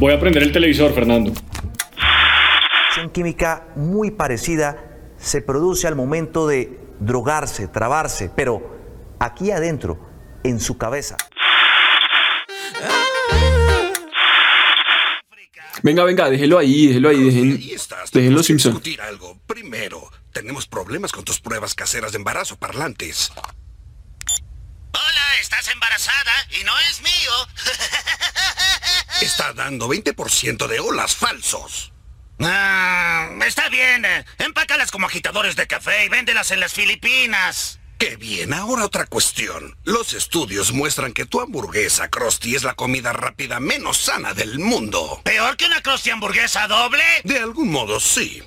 Voy a prender el televisor, Fernando. Química muy parecida se produce al momento de drogarse, trabarse, pero aquí adentro, en su cabeza. Venga, venga, déjelo ahí, déjelo ahí, dejen, dejen los Simpson. discutir algo. Primero, tenemos problemas con tus pruebas caseras de embarazo parlantes. Hola, ¿estás embarazada? Y no es mío. Está dando 20% de olas falsos. Ah, está bien. eh. Empácalas como agitadores de café y véndelas en las Filipinas. Qué bien, ahora otra cuestión. Los estudios muestran que tu hamburguesa Krusty es la comida rápida menos sana del mundo. ¿Peor que una crusty hamburguesa doble? De algún modo sí.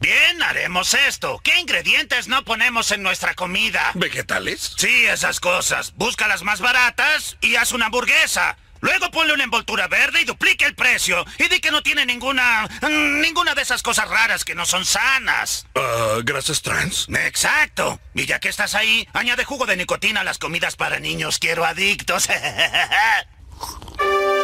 Bien, haremos esto. ¿Qué ingredientes no ponemos en nuestra comida? ¿Vegetales? Sí, esas cosas. Busca las más baratas y haz una hamburguesa. Luego ponle una envoltura verde y duplique el precio. Y di que no tiene ninguna... ninguna de esas cosas raras que no son sanas. Ah, ¿Grasas trans? Exacto. Y ya que estás ahí, añade jugo de nicotina a las comidas para niños. Quiero adictos.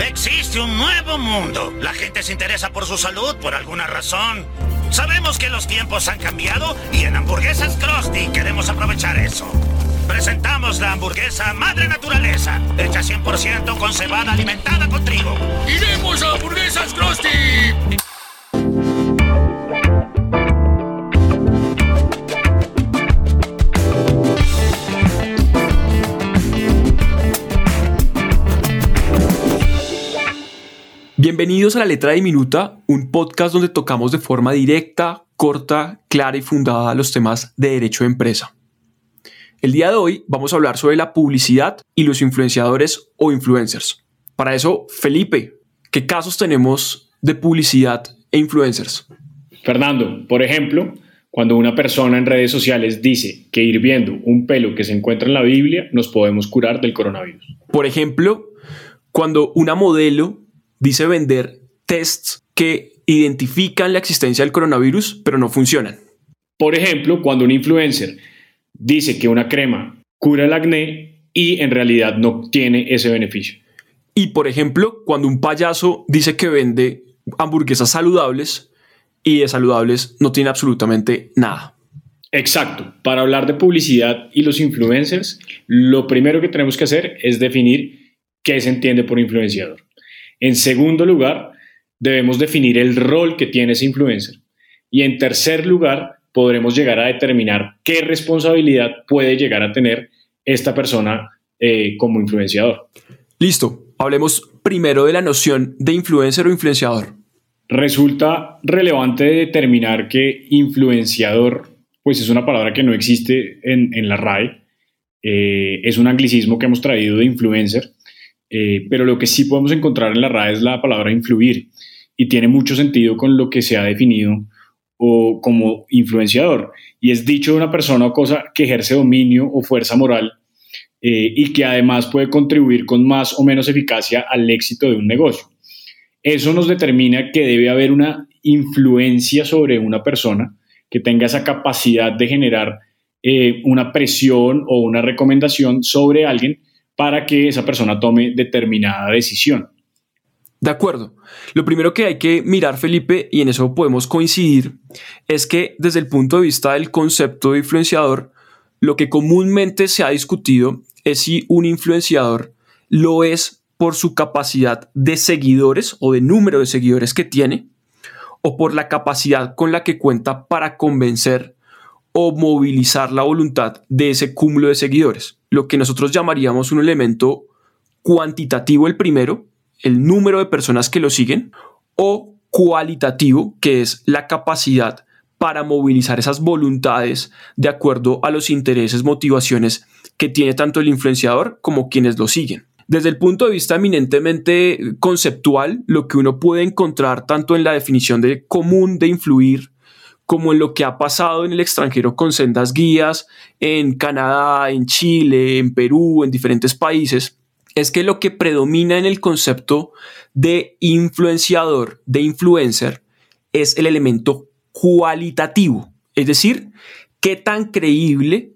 Existe un nuevo mundo. La gente se interesa por su salud por alguna razón. Sabemos que los tiempos han cambiado y en Hamburguesas Krusty queremos aprovechar eso. Presentamos la hamburguesa Madre Naturaleza, hecha 100% con cebada alimentada con trigo. ¡Iremos a hamburguesas Krusty! Bienvenidos a La Letra Diminuta, un podcast donde tocamos de forma directa, corta, clara y fundada los temas de derecho de empresa. El día de hoy vamos a hablar sobre la publicidad y los influenciadores o influencers. Para eso, Felipe, ¿qué casos tenemos de publicidad e influencers? Fernando, por ejemplo, cuando una persona en redes sociales dice que ir viendo un pelo que se encuentra en la Biblia nos podemos curar del coronavirus. Por ejemplo, cuando una modelo dice vender tests que identifican la existencia del coronavirus, pero no funcionan. Por ejemplo, cuando un influencer dice que una crema cura el acné y en realidad no tiene ese beneficio. Y por ejemplo, cuando un payaso dice que vende hamburguesas saludables y de saludables no tiene absolutamente nada. Exacto. Para hablar de publicidad y los influencers, lo primero que tenemos que hacer es definir qué se entiende por influenciador. En segundo lugar, debemos definir el rol que tiene ese influencer. Y en tercer lugar, podremos llegar a determinar qué responsabilidad puede llegar a tener esta persona eh, como influenciador. Listo, hablemos primero de la noción de influencer o influenciador. Resulta relevante determinar que influenciador, pues es una palabra que no existe en, en la RAE, eh, es un anglicismo que hemos traído de influencer, eh, pero lo que sí podemos encontrar en la RAE es la palabra influir y tiene mucho sentido con lo que se ha definido o como influenciador y es dicho de una persona o cosa que ejerce dominio o fuerza moral eh, y que además puede contribuir con más o menos eficacia al éxito de un negocio. Eso nos determina que debe haber una influencia sobre una persona que tenga esa capacidad de generar eh, una presión o una recomendación sobre alguien para que esa persona tome determinada decisión. De acuerdo. Lo primero que hay que mirar, Felipe, y en eso podemos coincidir, es que desde el punto de vista del concepto de influenciador, lo que comúnmente se ha discutido es si un influenciador lo es por su capacidad de seguidores o de número de seguidores que tiene, o por la capacidad con la que cuenta para convencer o movilizar la voluntad de ese cúmulo de seguidores. Lo que nosotros llamaríamos un elemento cuantitativo el primero, el número de personas que lo siguen, o cualitativo, que es la capacidad para movilizar esas voluntades de acuerdo a los intereses, motivaciones que tiene tanto el influenciador como quienes lo siguen. Desde el punto de vista eminentemente conceptual, lo que uno puede encontrar tanto en la definición de común de influir como lo que ha pasado en el extranjero con sendas guías en Canadá, en Chile, en Perú, en diferentes países, es que lo que predomina en el concepto de influenciador, de influencer, es el elemento cualitativo, es decir, qué tan creíble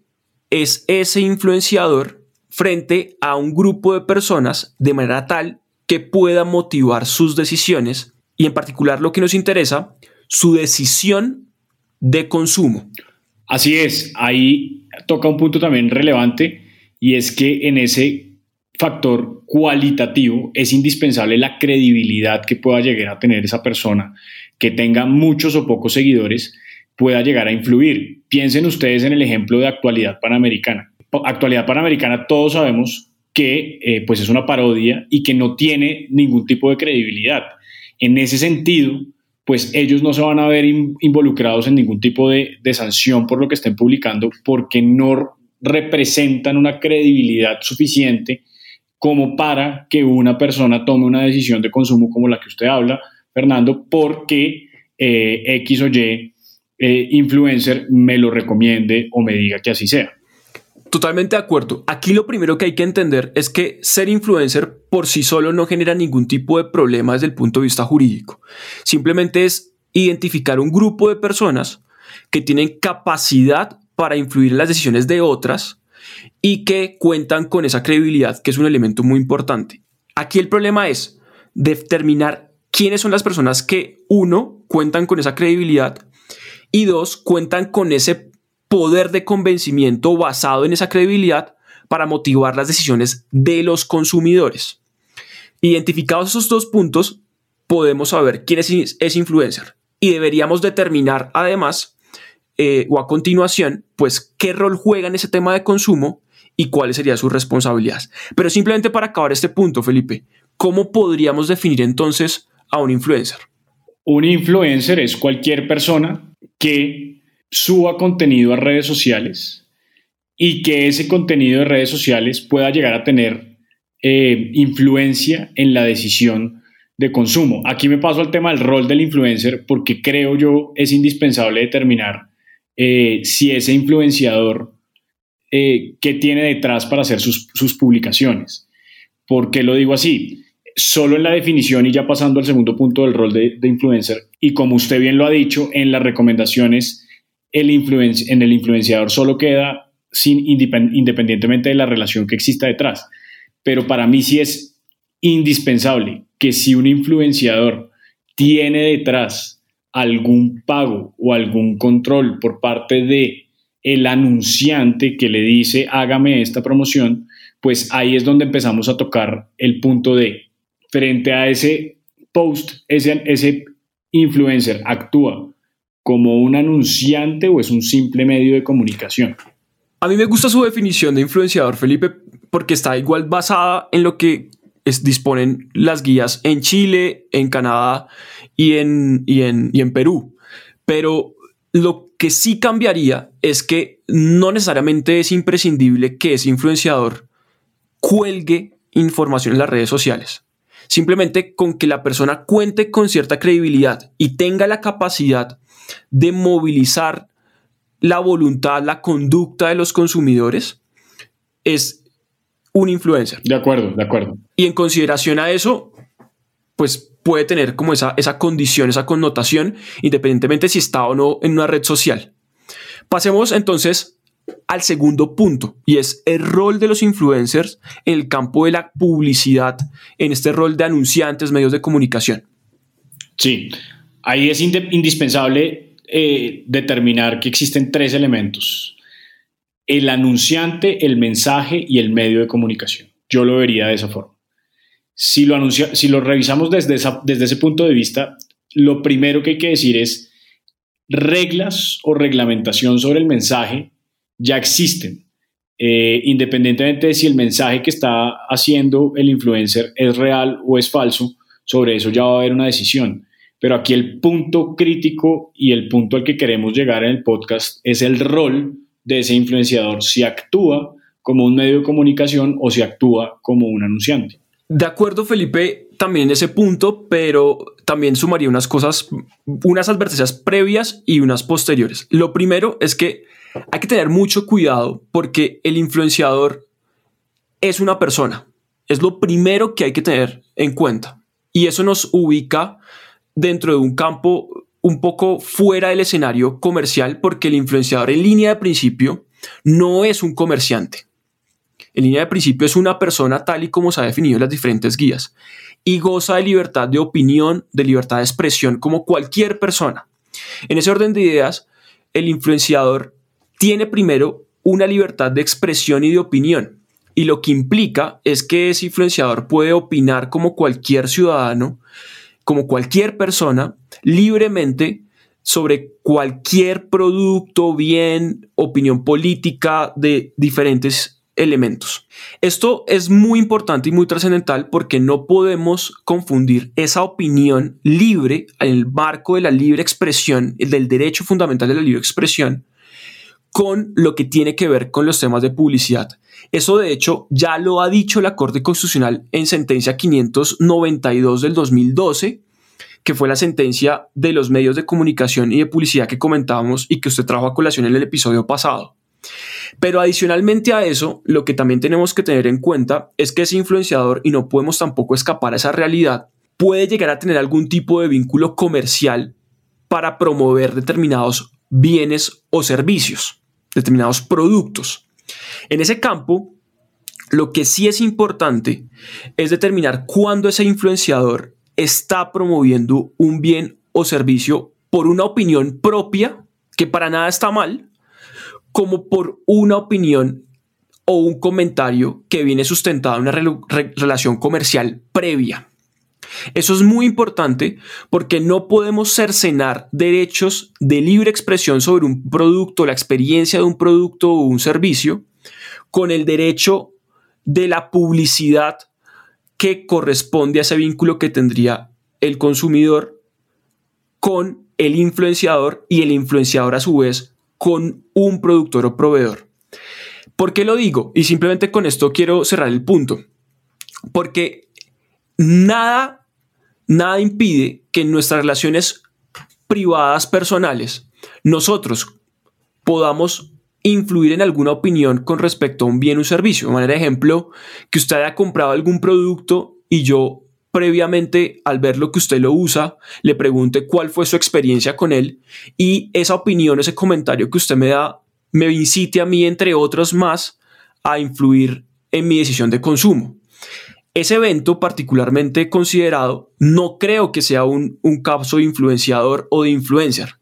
es ese influenciador frente a un grupo de personas de manera tal que pueda motivar sus decisiones. Y en particular lo que nos interesa, su decisión de consumo. Así es, ahí toca un punto también relevante y es que en ese factor cualitativo es indispensable la credibilidad que pueda llegar a tener esa persona, que tenga muchos o pocos seguidores, pueda llegar a influir. Piensen ustedes en el ejemplo de actualidad panamericana. Actualidad panamericana todos sabemos que eh, pues es una parodia y que no tiene ningún tipo de credibilidad. En ese sentido, pues ellos no se van a ver involucrados en ningún tipo de, sanción por lo que estén publicando porque no representan una credibilidad suficiente como para que una persona tome una decisión de consumo como la que usted habla, Fernando, porque eh, X o Y eh, influencer me lo recomiende o me diga que así sea. Totalmente de acuerdo. Aquí lo primero que hay que entender es que ser influencer por sí solo no genera ningún tipo de problema desde el punto de vista jurídico. Simplemente es identificar un grupo de personas que tienen capacidad para influir en las decisiones de otras y que cuentan con esa credibilidad, que es un elemento muy importante. Aquí el problema es determinar quiénes son las personas que, uno, cuentan con esa credibilidad y dos, cuentan con ese poder de convencimiento basado en esa credibilidad para motivar las decisiones de los consumidores. Identificados esos dos puntos, podemos saber quién es, es influencer y deberíamos determinar además eh, o a continuación, pues qué rol juega en ese tema de consumo y cuáles serían sus responsabilidades. Pero simplemente para acabar este punto, Felipe, ¿cómo podríamos definir entonces a un influencer? Un influencer es cualquier persona que suba contenido a redes sociales y que ese contenido de redes sociales pueda llegar a tener eh, influencia en la decisión de consumo. Aquí me paso al tema del rol del influencer porque creo yo es indispensable determinar eh, si ese influenciador eh, tiene detrás para hacer sus, publicaciones. ¿Por qué lo digo así? Solo en la definición y ya pasando al segundo punto del rol de, influencer, y como usted bien lo ha dicho, en las recomendaciones, el en el influenciador solo queda sin, independientemente de la relación que exista detrás. Pero para mí sí es indispensable que si un influenciador tiene detrás algún pago o algún control por parte de el anunciante que le dice hágame esta promoción, pues ahí es donde empezamos a tocar el punto de frente a ese post, ese, ese influencer actúa como un anunciante o es un simple medio de comunicación. A mí me gusta su definición de influenciador, Felipe, porque está igual basada en lo que disponen las guías en Chile, en Canadá y en, y en, y en Perú. Pero lo que sí cambiaría es que no necesariamente es imprescindible que ese influenciador cuelgue información en las redes sociales. Simplemente con que la persona cuente con cierta credibilidad y tenga la capacidad de movilizar la voluntad, la conducta de los consumidores, es un influencer. De acuerdo, de acuerdo. Y en consideración a eso, pues puede tener como esa, esa condición, esa connotación, independientemente si está o no en una red social. Pasemos entonces al segundo punto y es el rol de los influencers en el campo de la publicidad, en este rol de anunciantes, medios de comunicación. Sí, ahí es indispensable eh, determinar que existen tres elementos. El anunciante, el mensaje y el medio de comunicación. Yo lo vería de esa forma. Si lo, anuncia, si lo revisamos desde, desde ese punto de vista, lo primero que hay que decir es reglas o reglamentación sobre el mensaje ya existen. Eh, independientemente de si el mensaje que está haciendo el influencer es real o es falso, sobre eso ya va a haber una decisión. Pero aquí el punto crítico y el punto al que queremos llegar en el podcast es el rol de ese influenciador, si actúa como un medio de comunicación o si actúa como un anunciante. De acuerdo, Felipe, también en ese punto, pero también sumaría unas cosas, unas advertencias previas y unas posteriores. Lo primero es que hay que tener mucho cuidado porque el influenciador es una persona. Es lo primero que hay que tener en cuenta. Y eso nos ubica dentro de un campo un poco fuera del escenario comercial porque el influenciador en línea de principio no es un comerciante. En línea de principio es una persona tal y como se ha definido en las diferentes guías y goza de libertad de opinión, de libertad de expresión como cualquier persona. En ese orden de ideas, el influenciador tiene primero una libertad de expresión y de opinión. Y lo que implica es que ese influenciador puede opinar como cualquier ciudadano, como cualquier persona, libremente sobre cualquier producto, bien, opinión política de diferentes elementos. Esto es muy importante y muy trascendental porque no podemos confundir esa opinión libre en el marco de la libre expresión, del derecho fundamental de la libre expresión, con lo que tiene que ver con los temas de publicidad. Eso de hecho ya lo ha dicho la Corte Constitucional en sentencia 592 del 2012 que fue la sentencia de los medios de comunicación y de publicidad que comentábamos y que usted trajo a colación en el episodio pasado. Pero adicionalmente a eso, lo que también tenemos que tener en cuenta es que ese influenciador, y no podemos tampoco escapar a esa realidad, puede llegar a tener algún tipo de vínculo comercial para promover determinados bienes o servicios, determinados productos. En ese campo, lo que sí es importante es determinar cuándo ese influenciador está promoviendo un bien o servicio por una opinión propia, que para nada está mal, como por una opinión o un comentario que viene sustentado en una relación comercial previa. Eso es muy importante porque no podemos cercenar derechos de libre expresión sobre un producto, la experiencia de un producto o un servicio, con el derecho de la publicidad que corresponde a ese vínculo que tendría el consumidor con el influenciador y el influenciador a su vez con un productor o proveedor. ¿Por qué lo digo? Y simplemente con esto quiero cerrar el punto. Porque nada, nada impide que en nuestras relaciones privadas personales nosotros podamos influir en alguna opinión con respecto a un bien o servicio. De manera de ejemplo, que usted haya comprado algún producto y yo previamente al ver lo que usted lo usa, le pregunte cuál fue su experiencia con él y esa opinión, ese comentario que usted me da, me incite a mí, entre otros más, a influir en mi decisión de consumo. Ese evento particularmente considerado no creo que sea un, un caso influenciador o de influencer.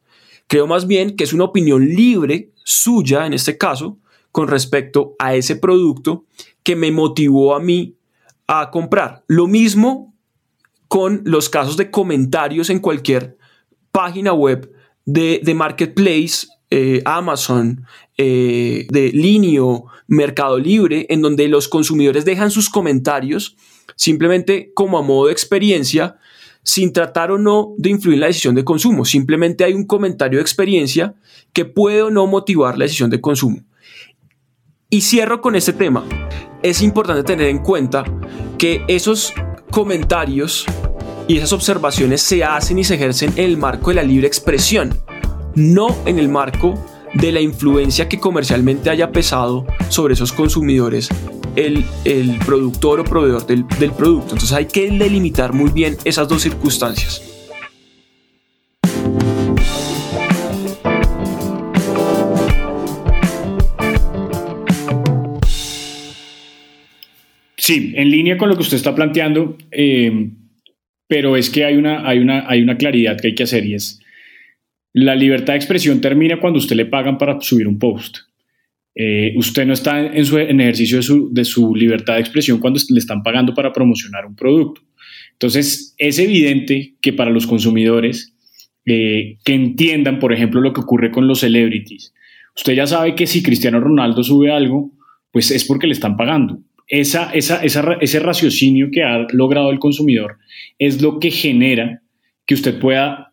Creo más bien que es una opinión libre suya, en este caso, con respecto a ese producto que me motivó a mí a comprar. Lo mismo con los casos de comentarios en cualquier página web de, Marketplace, eh, Amazon, eh, de Linio, Mercado Libre, en donde los consumidores dejan sus comentarios simplemente como a modo de experiencia, sin tratar o no de influir en la decisión de consumo. Simplemente hay un comentario de experiencia que puede o no motivar la decisión de consumo. Y cierro con este tema. Es importante tener en cuenta que esos comentarios y esas observaciones se hacen y se ejercen en el marco de la libre expresión, no en el marco de la influencia que comercialmente haya pesado sobre esos consumidores el, productor o proveedor del, del producto. Entonces hay que delimitar muy bien esas dos circunstancias. Sí, en línea con lo que usted está planteando, eh, pero es que hay una, hay, una, hay una claridad que hay que hacer y es, la libertad de expresión termina cuando usted le pagan para subir un post. Eh, usted no está en, su, ejercicio de su, de su, libertad de expresión cuando le están pagando para promocionar un producto. Entonces, es evidente que para los consumidores eh, que entiendan, por ejemplo, lo que ocurre con los celebrities, usted ya sabe que si Cristiano Ronaldo sube algo, pues es porque le están pagando esa, ese raciocinio que ha logrado el consumidor es lo que genera que usted pueda,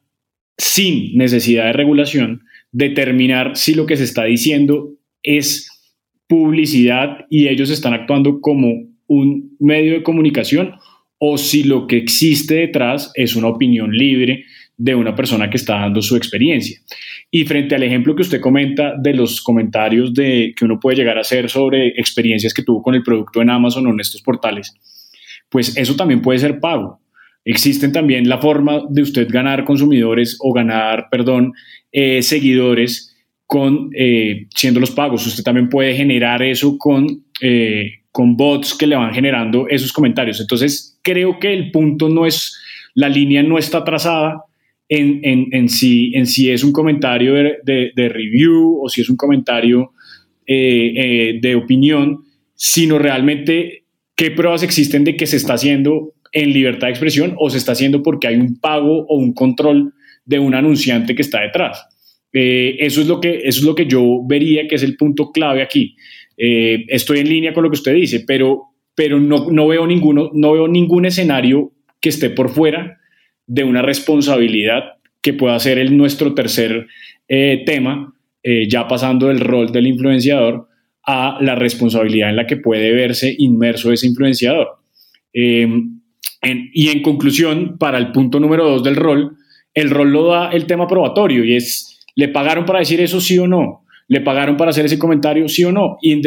sin necesidad de regulación, determinar si lo que se está diciendo es publicidad y ellos están actuando como un medio de comunicación o si lo que existe detrás es una opinión libre de una persona que está dando su experiencia. Y frente al ejemplo que usted comenta de los comentarios de, que uno puede llegar a hacer sobre experiencias que tuvo con el producto en Amazon o en estos portales, pues eso también puede ser pago. Existen también la forma de usted ganar consumidores o ganar, perdón, eh, seguidores con eh, siendo los pagos. Usted también puede generar eso con, eh, con bots que le van generando esos comentarios. Entonces, creo que el punto no es, la línea no está trazada en, si, es un comentario de, review o si es un comentario de opinión, sino realmente qué pruebas existen de que se está haciendo en libertad de expresión o se está haciendo porque hay un pago o un control de un anunciante que está detrás. Eh, eso, es lo que, es lo que yo vería que es el punto clave aquí. Eh, estoy en línea con lo que usted dice, pero, pero no, no, veo ninguno, no veo ningún escenario que esté por fuera de una responsabilidad que pueda ser el, nuestro tercer eh, tema, ya pasando del rol del influenciador a la responsabilidad en la que puede verse inmerso ese influenciador y en conclusión, para el punto número dos del rol, el rol lo da el tema probatorio y es, ¿le pagaron para decir eso sí o no? ¿Le pagaron para hacer ese comentario sí o no? Y,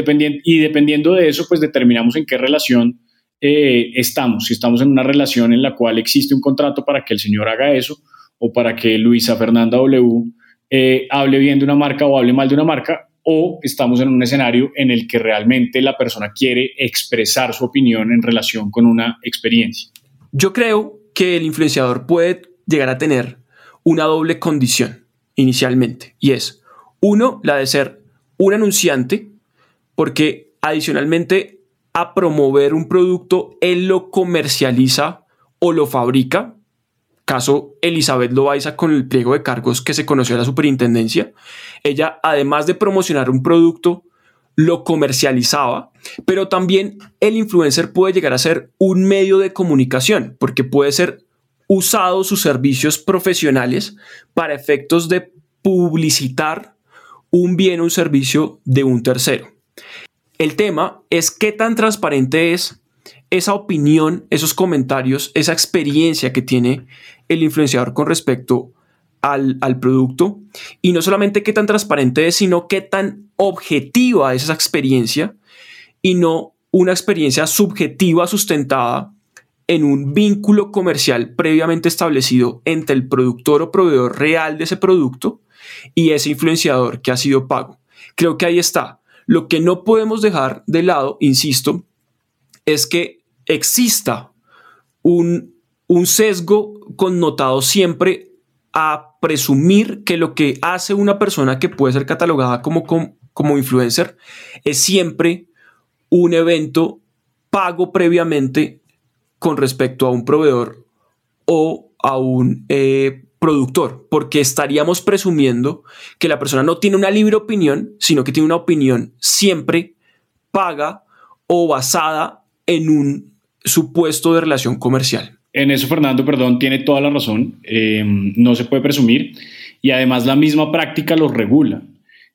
y dependiendo de eso, pues determinamos en qué relación eh, estamos. Si estamos en una relación en la cual existe un contrato para que el señor haga eso o para que Luisa Fernanda W eh, hable bien de una marca o hable mal de una marca, o estamos en un escenario en el que realmente la persona quiere expresar su opinión en relación con una experiencia. Yo creo que el influenciador puede llegar a tener una doble condición inicialmente y es, uno, la de ser un anunciante, porque adicionalmente a promover un producto, él lo comercializa o lo fabrica. Caso Elizabeth Loaiza con el pliego de cargos que se conoció a la superintendencia. Ella, además de promocionar un producto, lo comercializaba, pero también el influencer puede llegar a ser un medio de comunicación, porque puede ser usado sus servicios profesionales para efectos de publicitar un bien o un servicio de un tercero. El tema es qué tan transparente es esa opinión, esos comentarios, esa experiencia que tiene el influenciador con respecto al, producto y no solamente qué tan transparente es, sino qué tan objetiva es esa experiencia y no una experiencia subjetiva sustentada en un vínculo comercial previamente establecido entre el productor o proveedor real de ese producto y ese influenciador que ha sido pago. Creo que ahí está. Lo que no podemos dejar de lado, insisto, es que exista un, un sesgo connotado siempre a presumir que lo que hace una persona que puede ser catalogada como, como, influencer es siempre un evento pago previamente con respecto a un proveedor o a un eh, productor, porque estaríamos presumiendo que la persona no tiene una libre opinión, sino que tiene una opinión siempre paga o basada en un supuesto de relación comercial. En eso Fernando, perdón, tiene toda la razón. Eh, no se puede presumir y además la misma práctica lo regula.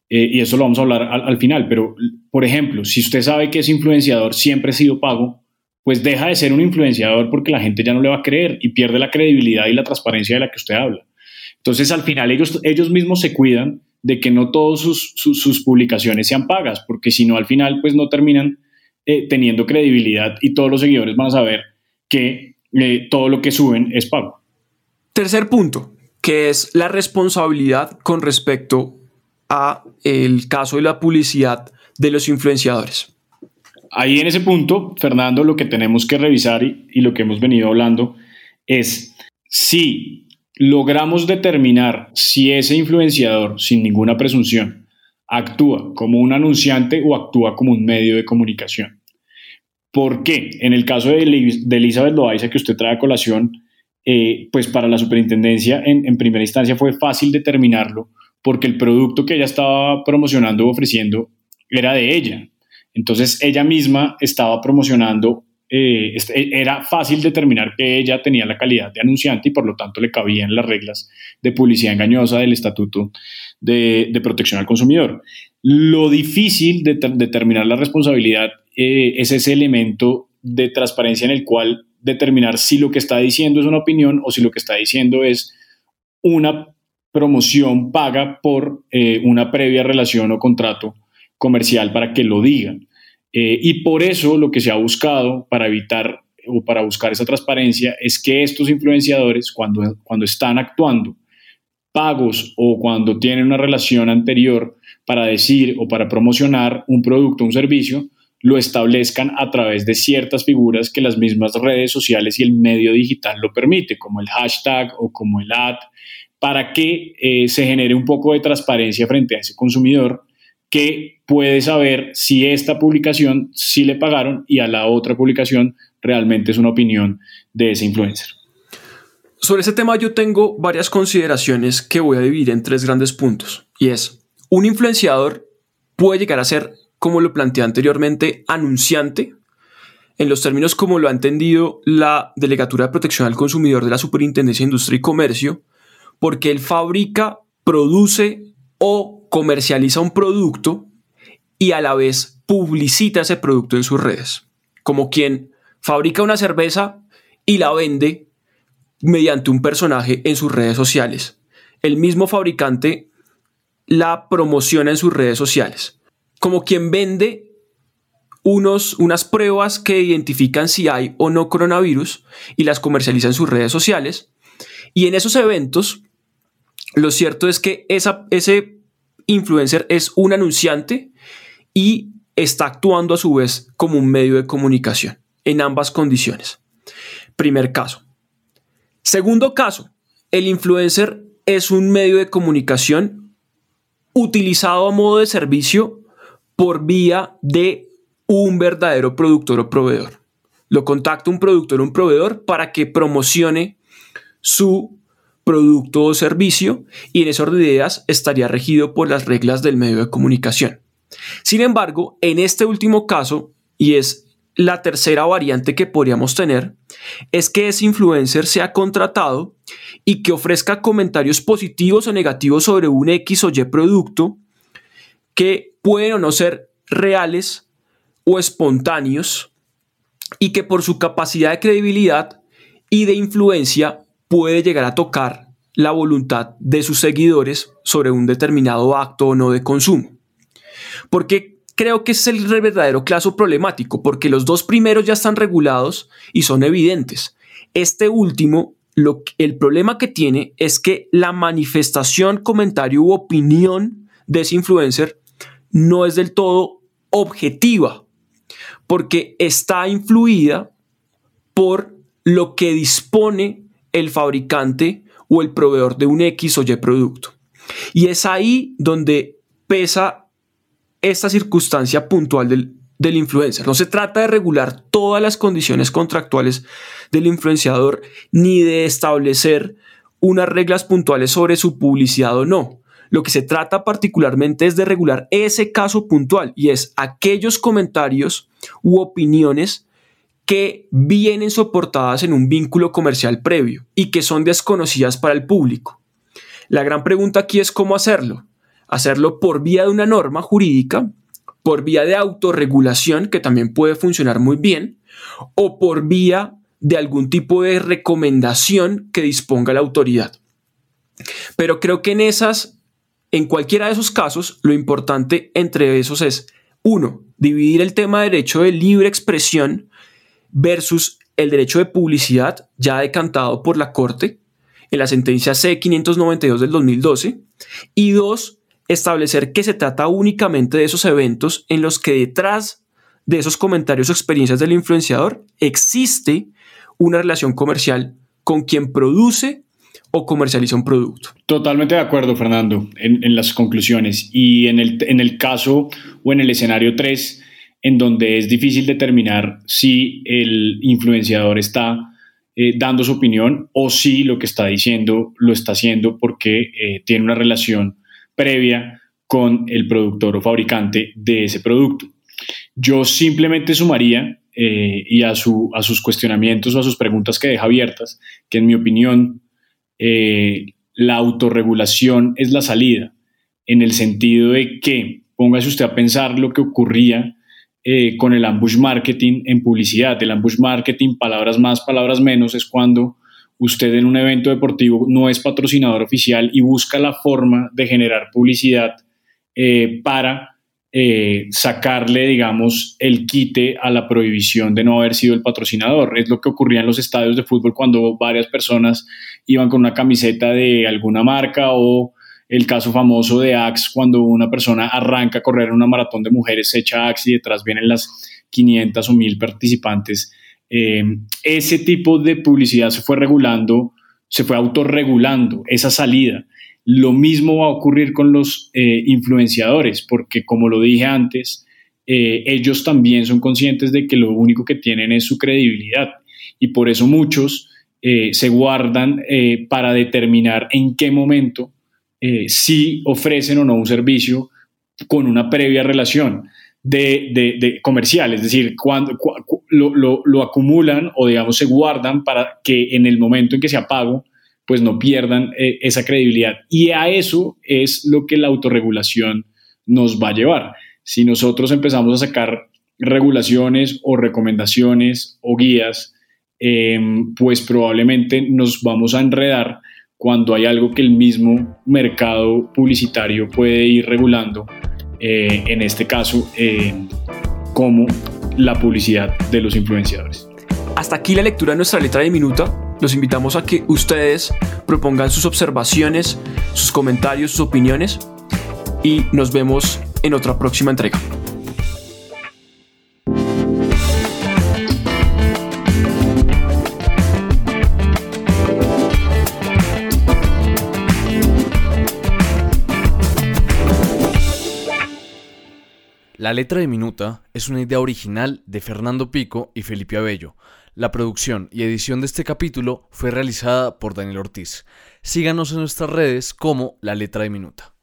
Eh, y eso lo vamos a hablar al, final. Pero, por ejemplo, si usted sabe que ese influenciador siempre ha sido pago, pues deja de ser un influenciador porque la gente ya no le va a creer y pierde la credibilidad y la transparencia de la que usted habla. Entonces, al final, ellos, ellos mismos se cuidan de que no todas sus, sus, publicaciones sean pagas, porque si no, al final, pues no terminan eh, teniendo credibilidad y todos los seguidores van a saber que eh, todo lo que suben es pago. Tercer punto, que es la responsabilidad con respecto a el caso de la publicidad de los influenciadores. Ahí en ese punto, Fernando, lo que tenemos que revisar y, lo que hemos venido hablando es si logramos determinar si ese influenciador, sin ninguna presunción, actúa como un anunciante o actúa como un medio de comunicación. ¿Por qué? En el caso de, Elizabeth Loaiza que usted trae a colación, eh, pues para la superintendencia en, primera instancia fue fácil determinarlo porque el producto que ella estaba promocionando o ofreciendo era de ella. Entonces ella misma estaba promocionando, eh, era fácil determinar que ella tenía la calidad de anunciante y por lo tanto le cabían las reglas de publicidad engañosa del Estatuto de, Protección al Consumidor. Lo difícil de determinar la responsabilidad eh, es ese elemento de transparencia en el cual determinar si lo que está diciendo es una opinión o si lo que está diciendo es una promoción paga por eh, una previa relación o contrato comercial para que lo digan. Eh, y por eso lo que se ha buscado para evitar o para buscar esa transparencia es que estos influenciadores, cuando, cuando están actuando pagos o cuando tienen una relación anterior para decir o para promocionar un producto o un servicio, lo establezcan a través de ciertas figuras que las mismas redes sociales y el medio digital lo permite, como el hashtag o como el ad, para que eh, se genere un poco de transparencia frente a ese consumidor que puede saber si esta publicación sí le pagaron y a la otra publicación realmente es una opinión de ese influencer. Sobre ese tema yo tengo varias consideraciones que voy a dividir en tres grandes puntos. Y es, un influenciador puede llegar a ser como lo planteé anteriormente, anunciante, en los términos como lo ha entendido la Delegatura de Protección al Consumidor de la Superintendencia de Industria y Comercio, porque él fabrica, produce o comercializa un producto y a la vez publicita ese producto en sus redes, como quien fabrica una cerveza y la vende mediante un personaje en sus redes sociales. El mismo fabricante la promociona en sus redes sociales como quien vende unos, unas pruebas que identifican si hay o no coronavirus y las comercializa en sus redes sociales. Y en esos eventos, lo cierto es que esa, ese influencer es un anunciante y está actuando a su vez como un medio de comunicación en ambas condiciones. Primer caso. Segundo caso, el influencer es un medio de comunicación utilizado a modo de servicio por vía de un verdadero productor o proveedor. Lo contacta un productor o un proveedor para que promocione su producto o servicio y en ese orden de ideas estaría regido por las reglas del medio de comunicación. Sin embargo, en este último caso, y es la tercera variante que podríamos tener, es que ese influencer sea contratado y que ofrezca comentarios positivos o negativos sobre un X o Y producto que pueden o no ser reales o espontáneos y que por su capacidad de credibilidad y de influencia puede llegar a tocar la voluntad de sus seguidores sobre un determinado acto o no de consumo. Porque creo que es el verdadero caso problemático, porque los dos primeros ya están regulados y son evidentes. Este último, el problema que tiene es que la manifestación, comentario u opinión de ese influencer no es del todo objetiva, porque está influida por lo que dispone el fabricante o el proveedor de un X o Y producto. Y es ahí donde pesa esta circunstancia puntual del, del influencer. No se trata de regular todas las condiciones contractuales del influenciador ni de establecer unas reglas puntuales sobre su publicidad o no. Lo que se trata particularmente es de regular ese caso puntual y es aquellos comentarios u opiniones que vienen soportadas en un vínculo comercial previo y que son desconocidas para el público. La gran pregunta aquí es cómo hacerlo. Hacerlo por vía de una norma jurídica, por vía de autorregulación, que también puede funcionar muy bien, o por vía de algún tipo de recomendación que disponga la autoridad. Pero creo que en esas en cualquiera de esos casos, lo importante entre esos es, uno, dividir el tema de derecho de libre expresión versus el derecho de publicidad ya decantado por la Corte en la sentencia C592 del 2012. Y dos, establecer que se trata únicamente de esos eventos en los que detrás de esos comentarios o experiencias del influenciador existe una relación comercial con quien produce o comercializa un producto. Totalmente de acuerdo, Fernando, en, las conclusiones. Y en el, en el caso o en el escenario 3, en donde es difícil determinar si el influenciador está eh, dando su opinión o si lo que está diciendo lo está haciendo porque eh, tiene una relación previa con el productor o fabricante de ese producto. Yo simplemente sumaría, eh, y a, su, a sus cuestionamientos o a sus preguntas que deja abiertas, que en mi opinión la autorregulación es la salida, en el sentido de que, póngase usted a pensar lo que ocurría eh, con el ambush marketing en publicidad. El ambush marketing, palabras más, palabras menos, es cuando usted en un evento deportivo no es patrocinador oficial y busca la forma de generar publicidad eh, para eh, sacarle, digamos, el quite a la prohibición de no haber sido el patrocinador. Es lo que ocurría en los estadios de fútbol cuando varias personas iban con una camiseta de alguna marca o el caso famoso de Axe cuando una persona arranca a correr una maratón de mujeres, se echa Axe y detrás vienen las 500 o 1000 participantes. Eh, ese tipo de publicidad se fue regulando, se fue autorregulando esa salida. Lo mismo va a ocurrir con los eh, influenciadores, porque como lo dije antes, eh, ellos también son conscientes de que lo único que tienen es su credibilidad y por eso muchos se guardan para determinar en qué momento si ofrecen o no un servicio con una previa relación de, comercial, es decir, cuando, lo, lo, acumulan o digamos se guardan para que en el momento en que sea pago pues no pierdan eh, esa credibilidad. Y a eso es lo que la autorregulación nos va a llevar. Si nosotros empezamos a sacar regulaciones o recomendaciones o guías, em, pues probablemente nos vamos a enredar cuando hay algo que el mismo mercado publicitario puede ir regulando, eh, en este caso, em, como la publicidad de los influenciadores. Hasta aquí la lectura de nuestra letra de minuta los invitamos a que ustedes propongan sus observaciones, sus comentarios, sus opiniones y nos vemos en otra próxima entrega. La letra de Minuta es una idea original de Fernando Pico y Felipe Abello la producción y edición de este capítulo fue realizada por Daniel Ortiz. Síganos en nuestras redes como La Letra de Minuta.